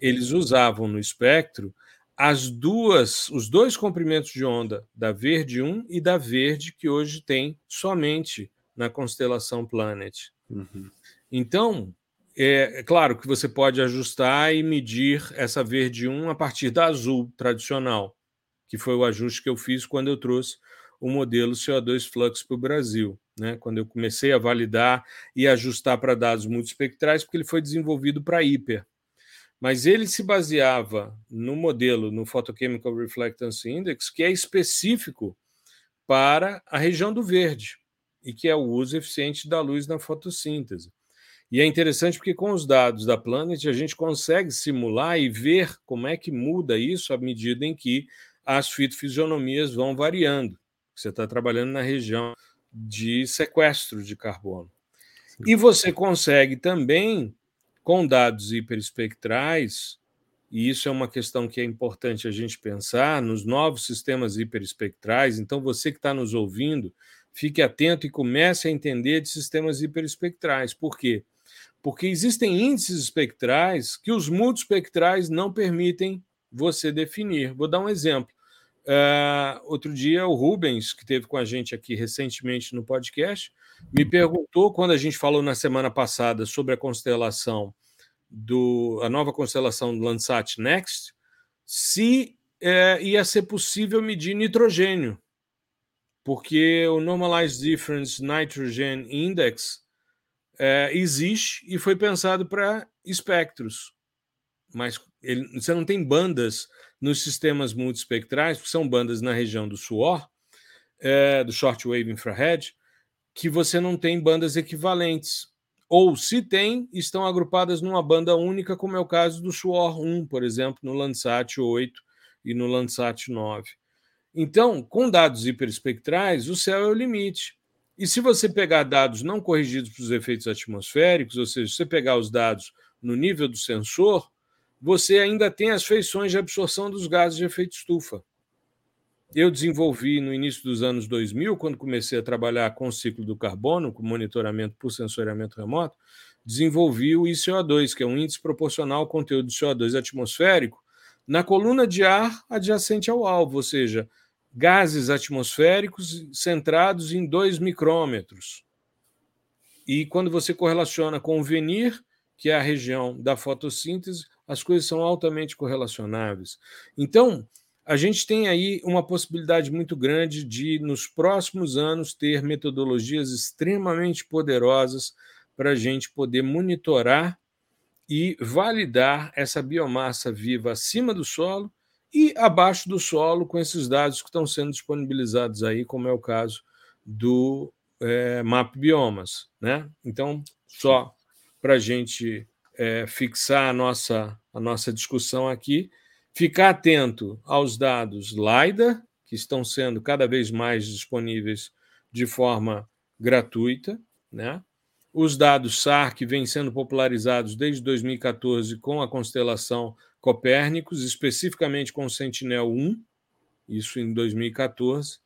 eles usavam no espectro as duas, os dois comprimentos de onda da Verde 1 e da Verde que hoje tem somente na constelação Planet. Uhum. Então, é, é, claro que você pode ajustar e medir essa verde 1 a partir da azul tradicional, que foi o ajuste que eu fiz quando eu trouxe o modelo CO2 Flux para o Brasil, né? quando eu comecei a validar e ajustar para dados multispectrais, porque ele foi desenvolvido para hiper. Mas ele se baseava no modelo, no Photochemical Reflectance Index, que é específico para a região do verde e que é o uso eficiente da luz na fotossíntese. E é interessante porque com os dados da Planet a gente consegue simular e ver como é que muda isso à medida em que as fitofisionomias vão variando. Você está trabalhando na região de sequestro de carbono. Sim. E você consegue também, com dados hiperespectrais, e isso é uma questão que é importante a gente pensar, nos novos sistemas hiperespectrais. Então, você que está nos ouvindo, fique atento e comece a entender de sistemas hiperespectrais. Por quê? porque existem índices espectrais que os multispectrais não permitem você definir. Vou dar um exemplo. Uh, outro dia, o Rubens, que esteve com a gente aqui recentemente no podcast, me perguntou, quando a gente falou na semana passada sobre a constelação do a nova constelação do Landsat Next, se é, ia ser possível medir nitrogênio, porque o Normalized Difference Nitrogen Index é, existe e foi pensado para espectros, mas ele, você não tem bandas nos sistemas multispectrais, porque são bandas na região do suor, é, do shortwave infrared, que você não tem bandas equivalentes. Ou, se tem, estão agrupadas numa banda única, como é o caso do suor 1, por exemplo, no Landsat 8 e no Landsat 9. Então, com dados hiperespectrais, o céu é o limite. E se você pegar dados não corrigidos para os efeitos atmosféricos, ou seja, se você pegar os dados no nível do sensor, você ainda tem as feições de absorção dos gases de efeito estufa. Eu desenvolvi no início dos anos 2000, quando comecei a trabalhar com o ciclo do carbono, com monitoramento por sensoriamento remoto, desenvolvi o ICO2, que é um índice proporcional ao conteúdo de CO2 atmosférico, na coluna de ar adjacente ao alvo, ou seja, gases atmosféricos centrados em 2 micrômetros. E quando você correlaciona com o venir, que é a região da fotossíntese, as coisas são altamente correlacionáveis. Então, a gente tem aí uma possibilidade muito grande de, nos próximos anos, ter metodologias extremamente poderosas para a gente poder monitorar e validar essa biomassa viva acima do solo e abaixo do solo com esses dados que estão sendo disponibilizados aí, como é o caso do é, Map Biomas. Né? Então, só para a gente é, fixar a nossa, a nossa discussão aqui, Ficar atento aos dados LiDAR, que estão sendo cada vez mais disponíveis de forma gratuita, né? Os dados SAR, que vêm sendo popularizados desde 2014 com a constelação Copérnicos, especificamente com o Sentinel-1, isso em 2014,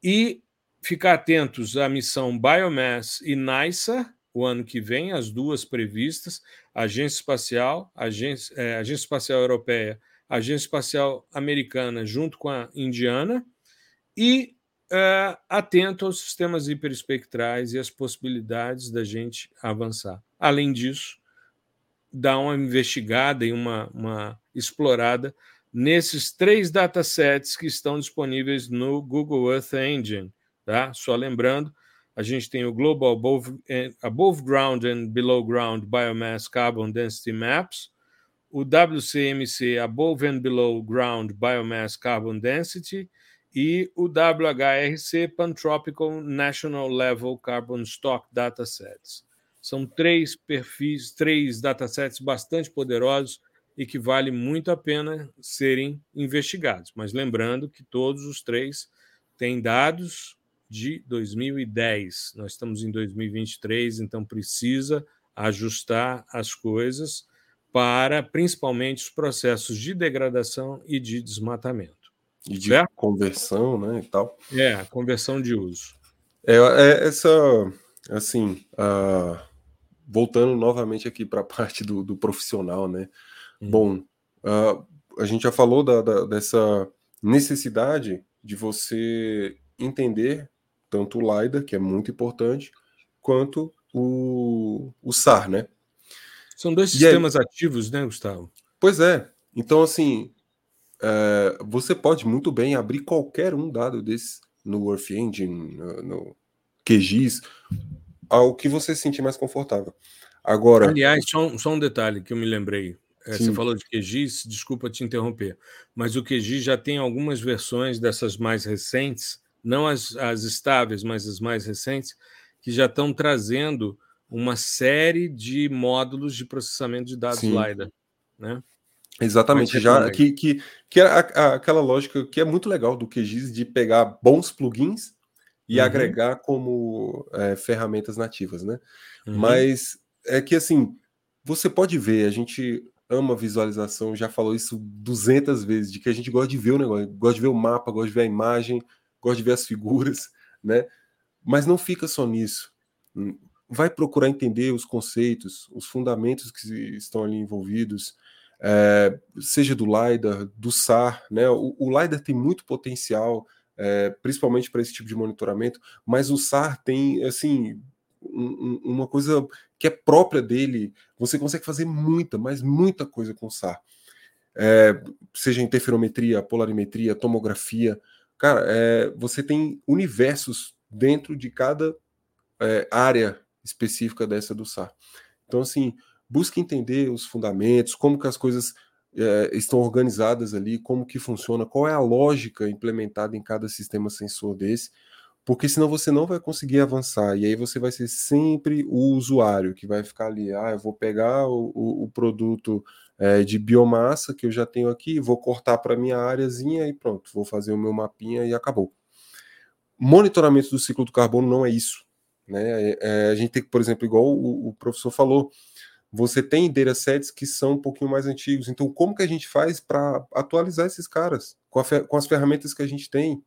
e ficar atentos à missão Biomass e NISA, o ano que vem, as duas previstas, Agência Espacial, Agência, é, Agência Espacial Europeia Agência Espacial Americana junto com a Indiana e é, atento aos sistemas hiperespectrais e as possibilidades da gente avançar. Além disso, dar uma investigada e uma, uma explorada nesses três datasets que estão disponíveis no Google Earth Engine. Tá? Só lembrando, a gente tem o Global Above, eh, Above Ground and Below Ground Biomass Carbon Density Maps, o WCMC Above and Below Ground Biomass Carbon Density e o WHRC Pantropical National Level Carbon Stock Datasets. São três perfis, três datasets bastante poderosos e que vale muito a pena serem investigados. Mas lembrando que todos os três têm dados de 2010. Nós estamos em 2023, então precisa ajustar as coisas para principalmente os processos de degradação e de desmatamento. E de certo? conversão, né, e tal. É, conversão de uso. É, é essa, assim, uh, voltando novamente aqui para a parte do, do, profissional, né? Hum. Bom, uh, a gente já falou da, da, dessa necessidade de você entender tanto o LiDAR, que é muito importante, quanto o, o SAR, né? São dois sistemas aí, ativos, né, Gustavo? Pois é. Então, assim, é, você pode muito bem abrir qualquer um dado desse no Earth Engine, no, no QGIS, ao que você se sentir mais confortável. Agora. Aliás, só um, só um detalhe que eu me lembrei. É, você falou de QGIS, desculpa te interromper, mas o QGIS já tem algumas versões dessas mais recentes, não as, as estáveis, mas as mais recentes, que já estão trazendo uma série de módulos de processamento de dados Sim. LiDAR, né? Exatamente, já que, que, que é a, a, aquela lógica que é muito legal do QGIS de pegar bons plugins e uhum. agregar como é, ferramentas nativas, né? Uhum. Mas é que assim, você pode ver, a gente ama visualização, já falou isso 200 vezes, de que a gente gosta de ver o negócio, gosta de ver o mapa, gosta de ver a imagem, gosta de ver as figuras, né? Mas não fica só nisso vai procurar entender os conceitos, os fundamentos que estão ali envolvidos, é, seja do LiDAR, do SAR, né? O, o LiDAR tem muito potencial, é, principalmente para esse tipo de monitoramento, mas o SAR tem, assim, um, uma coisa que é própria dele. Você consegue fazer muita, mas muita coisa com o SAR. É, seja interferometria, polarimetria, tomografia. Cara, é, você tem universos dentro de cada é, área específica dessa do SAR. Então, assim, busque entender os fundamentos, como que as coisas é, estão organizadas ali, como que funciona, qual é a lógica implementada em cada sistema sensor desse, porque senão você não vai conseguir avançar, e aí você vai ser sempre o usuário que vai ficar ali, ah, eu vou pegar o, o, o produto é, de biomassa que eu já tenho aqui, vou cortar para minha áreazinha e pronto, vou fazer o meu mapinha e acabou. Monitoramento do ciclo do carbono não é isso. Né? É, é, a gente tem que, por exemplo, igual o, o, professor falou, você tem datasets que são um pouquinho mais antigos. Então, como que a gente faz para atualizar esses caras com, com, as ferramentas que a gente tem?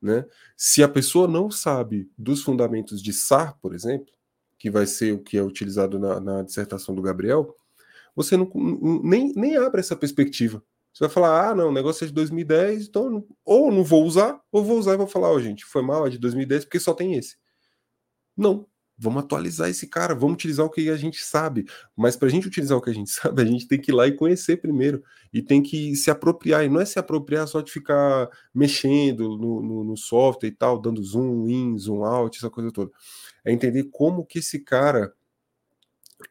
Né? Se a pessoa não sabe dos fundamentos de SAR, por exemplo, que vai ser o que é utilizado na, na dissertação do Gabriel, você não, nem, nem abre essa perspectiva. Você vai falar, ah, não, o negócio é de 2010, então ou não vou usar, ou vou usar e vou falar, ó, oh, gente, foi mal, é de 2010, porque só tem esse. Não. Vamos atualizar esse cara, vamos utilizar o que a gente sabe. Mas para a gente utilizar o que a gente sabe, a gente tem que ir lá e conhecer primeiro. E tem que se apropriar. E não é se apropriar só de ficar mexendo no, no, no software e tal, dando zoom in, zoom out, essa coisa toda. É entender como que esse cara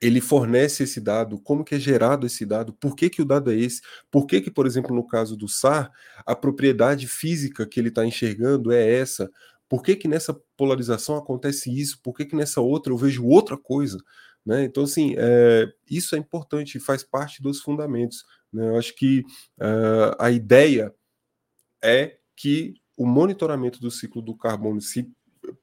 ele fornece esse dado, como que é gerado esse dado, por que, que o dado é esse, por que, que, por exemplo, no caso do SAR, a propriedade física que ele está enxergando é essa, por que, que nessa polarização acontece isso, por que, que nessa outra eu vejo outra coisa. Né? Então, assim, é, isso é importante, faz parte dos fundamentos. Né? Eu acho que uh, a ideia é que o monitoramento do ciclo do carbono se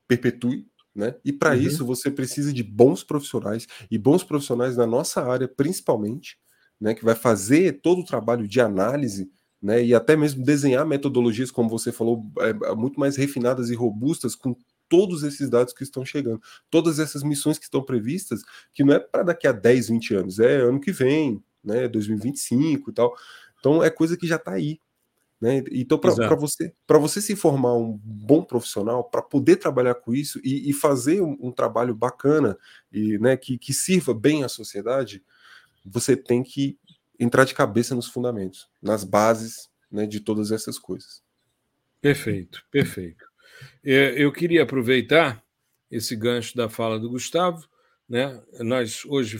perpetue, né? E para uhum. isso você precisa de bons profissionais e bons profissionais na nossa área, principalmente, né? Que vai fazer todo o trabalho de análise, né? E até mesmo desenhar metodologias, como você falou, é, é muito mais refinadas e robustas com todos esses dados que estão chegando, todas essas missões que estão previstas, que não é para daqui a 10, 20 anos, é ano que vem, né? 2025 e tal. Então é coisa que já está aí, né? Então, para você, você se formar um bom profissional, para poder trabalhar com isso e, e fazer um, um, trabalho bacana e né, que, que sirva bem à sociedade, você tem que entrar de cabeça nos fundamentos, nas bases né, de todas essas coisas. Perfeito, perfeito. É, eu queria aproveitar esse gancho da fala do Gustavo. Né? Nós hoje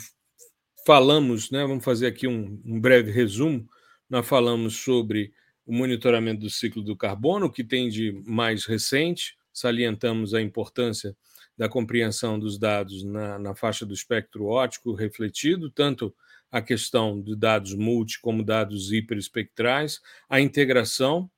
falamos, né, vamos fazer aqui um, um breve resumo. Nós falamos sobre o monitoramento do ciclo do carbono, que tem de mais recente, salientamos a importância da compreensão dos dados na, na faixa do espectro óptico refletido, tanto a questão de dados multi como dados hiperespectrais, a integração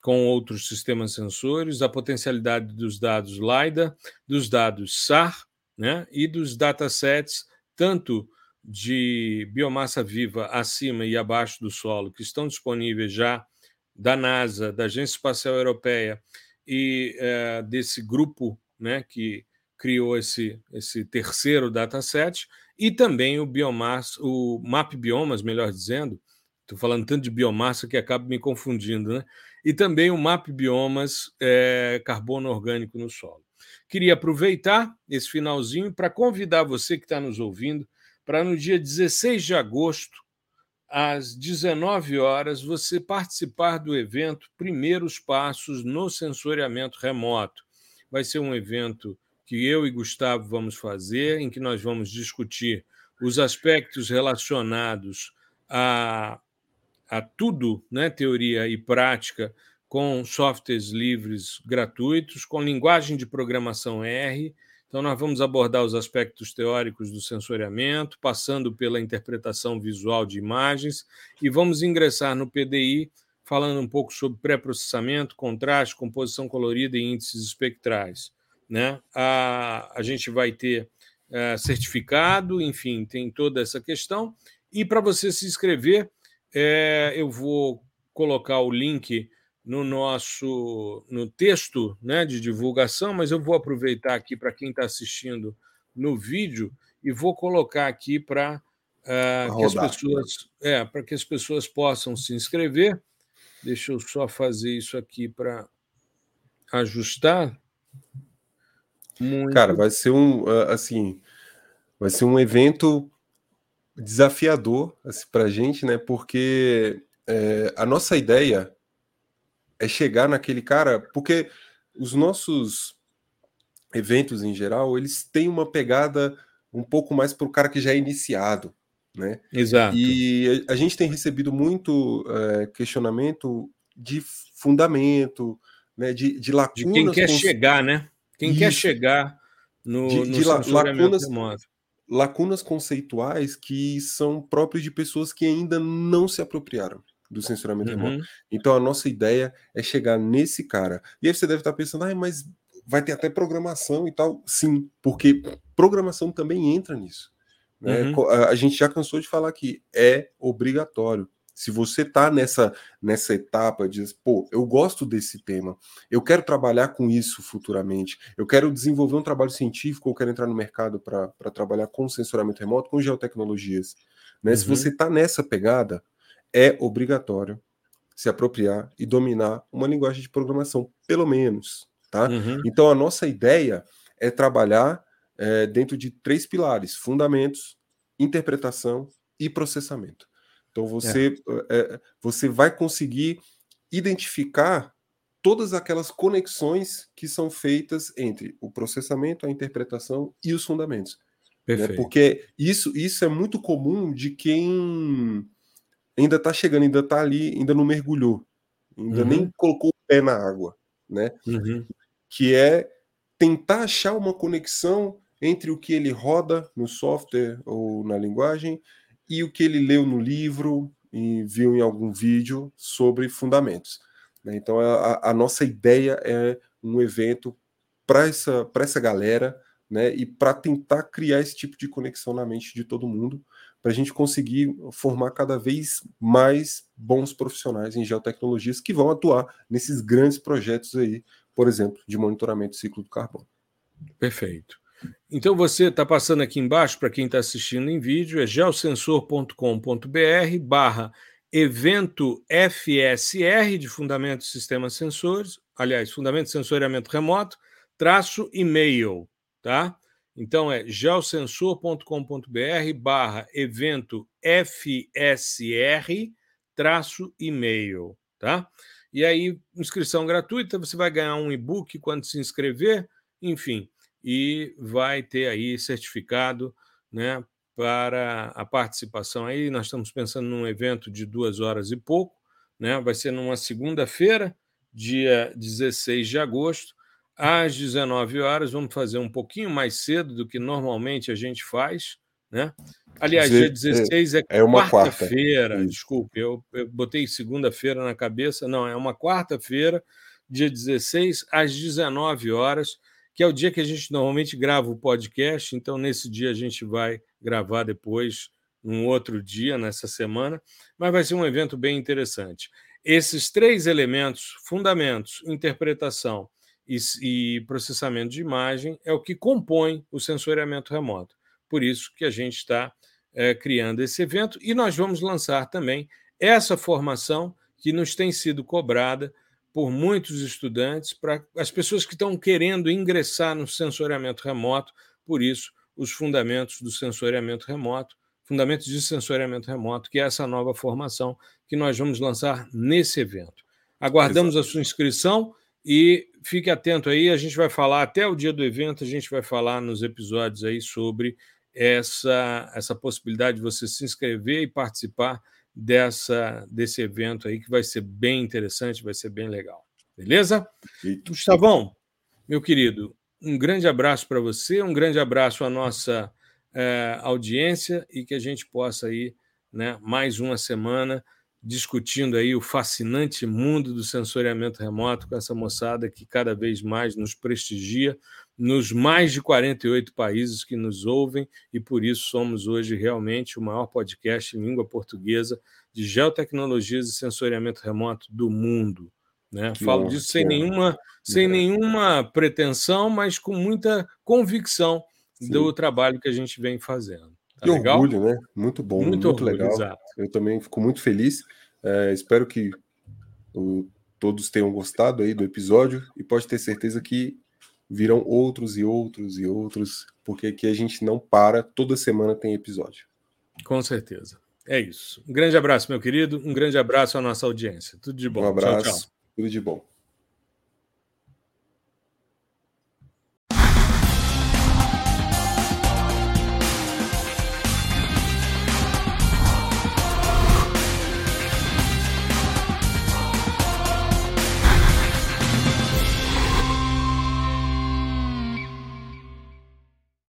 com outros sistemas sensores, a potencialidade dos dados LiDAR, dos dados SAR né, e dos datasets, tanto de biomassa viva acima e abaixo do solo, que estão disponíveis já da NASA, da Agência Espacial Europeia e é, desse grupo né, que criou esse, esse terceiro dataset, e também o biomassa, o MAP Biomas, melhor dizendo, estou falando tanto de biomassa que acabo me confundindo, né? E também o MAP Biomas é, carbono orgânico no solo. Queria aproveitar esse finalzinho para convidar você que está nos ouvindo para no dia 16 de agosto às 19 horas, você participar do evento Primeiros Passos no Sensoriamento Remoto. Vai ser um evento que eu e Gustavo vamos fazer, em que nós vamos discutir os aspectos relacionados a, a tudo, né, teoria e prática, com softwares livres gratuitos, com linguagem de programação R então, nós vamos abordar os aspectos teóricos do sensoriamento, passando pela interpretação visual de imagens, e vamos ingressar no PDI, falando um pouco sobre pré-processamento, contraste, composição colorida e índices espectrais. Né? A, a gente vai ter é, certificado, enfim, tem toda essa questão. E para você se inscrever, é, eu vou colocar o link no nosso no texto né, de divulgação, mas eu vou aproveitar aqui para quem está assistindo no vídeo e vou colocar aqui para uh, que as pessoas é, para que as pessoas possam se inscrever. Deixa eu só fazer isso aqui para ajustar. Muito... Cara, vai ser um assim, vai ser um evento desafiador assim, para a gente, né? Porque é, a nossa ideia é chegar naquele cara, porque os nossos eventos em geral, eles têm uma pegada um pouco mais para o cara que já é iniciado, né? Exato. E a, gente tem recebido muito é, questionamento de fundamento, né? De, de lacunas. De quem quer chegar, né? Quem Isso. quer chegar no, de, no de lacunas, lacunas conceituais que são próprios de pessoas que ainda não se apropriaram do censuramento uhum. remoto. Então a nossa ideia é chegar nesse cara. E aí você deve estar pensando, ah, mas vai ter até programação e tal. Sim, porque programação também entra nisso. Né? Uhum. A gente já cansou de falar que é obrigatório. Se você está nessa, nessa etapa de, pô, eu gosto desse tema, eu quero trabalhar com isso futuramente, eu quero desenvolver um trabalho científico, ou quero entrar no mercado para trabalhar com censuramento remoto, com geotecnologias. Né? Uhum. Se você está nessa pegada, é obrigatório se apropriar e dominar uma linguagem de programação, pelo menos. Tá? Uhum. Então, a nossa ideia é trabalhar é, dentro de três pilares: fundamentos, interpretação e processamento. Então você, é. É, você vai conseguir identificar todas aquelas conexões que são feitas entre o processamento, a interpretação e os fundamentos. Né? Porque isso, isso é muito comum de quem ainda está chegando, ainda está ali, ainda não mergulhou, ainda uhum. nem colocou o pé na água, né? Uhum. Que é tentar achar uma conexão entre o que ele roda no software ou na linguagem e o que ele leu no livro e viu em algum vídeo sobre fundamentos. Né? Então, a, a, nossa ideia é um evento para essa, essa galera né? e para tentar criar esse tipo de conexão na mente de todo mundo, para a gente conseguir formar cada vez mais bons profissionais em geotecnologias que vão atuar nesses grandes projetos aí, por exemplo, de monitoramento do ciclo do carbono. Perfeito. Então você está passando aqui embaixo, para quem está assistindo em vídeo, é geosensor.com.br barra evento FSR de Fundamentos Sistemas Sensores, aliás, Fundamento Sensoriamento Remoto, traço e-mail, tá? Então é geosensor.com.br barra evento FSR traço e-mail, tá? E aí, inscrição gratuita, você vai ganhar um e-book quando se inscrever, enfim, e vai ter aí certificado, né, para a participação aí. Nós estamos pensando num evento de duas horas e pouco, né? Vai ser numa segunda-feira, dia 16 de agosto, às 19 horas. Vamos fazer um pouquinho mais cedo do que normalmente a gente faz, né? Aliás, dia 16 é, é uma quarta-feira. Quarta. Desculpe, eu, eu botei segunda-feira na cabeça. Não, é uma quarta-feira, dia 16, às 19 horas, que é o dia que a gente normalmente grava o podcast. Então, nesse dia, a gente vai gravar depois, num outro dia, nessa semana. Mas vai ser um evento bem interessante. Esses três elementos, fundamentos, interpretação e, e processamento de imagem, é o que compõe o sensoriamento remoto. Por isso que a gente está é, criando esse evento e nós vamos lançar também essa formação que nos tem sido cobrada por muitos estudantes, para as pessoas que estão querendo ingressar no sensoriamento remoto, por isso, os fundamentos do sensoriamento remoto, fundamentos de sensoriamento remoto, que é essa nova formação que nós vamos lançar nesse evento. Aguardamos Exato. a sua inscrição e fique atento aí, a gente vai falar até o dia do evento, a gente vai falar nos episódios aí sobre essa, essa possibilidade de você se inscrever e participar dessa desse evento aí que vai ser bem interessante, vai ser bem legal. Beleza? Gustavão, meu querido, um grande abraço para você, um grande abraço à nossa é, audiência e que a gente possa aí, né, mais uma semana discutindo aí o fascinante mundo do sensoriamento remoto com essa moçada que cada vez mais nos prestigia nos mais de 48 países que nos ouvem e por isso somos hoje realmente o maior podcast em língua portuguesa de geotecnologias e sensoriamento remoto do mundo. Né? Falo disso sem nenhuma, sem nenhuma pretensão, mas com muita convicção Sim. do trabalho que a gente vem fazendo. Tá que legal? orgulho, né? Muito bom, muito, muito orgulho, legal. Exato. Eu também fico muito feliz. É, espero que o, todos tenham gostado aí do episódio e pode ter certeza que virão outros e outros e outros, porque aqui a gente não para, toda semana tem episódio. Com certeza. É isso. Um grande abraço, meu querido. Um grande abraço à nossa audiência. Tudo de bom. Um abraço. Tchau, tchau. Tudo de bom.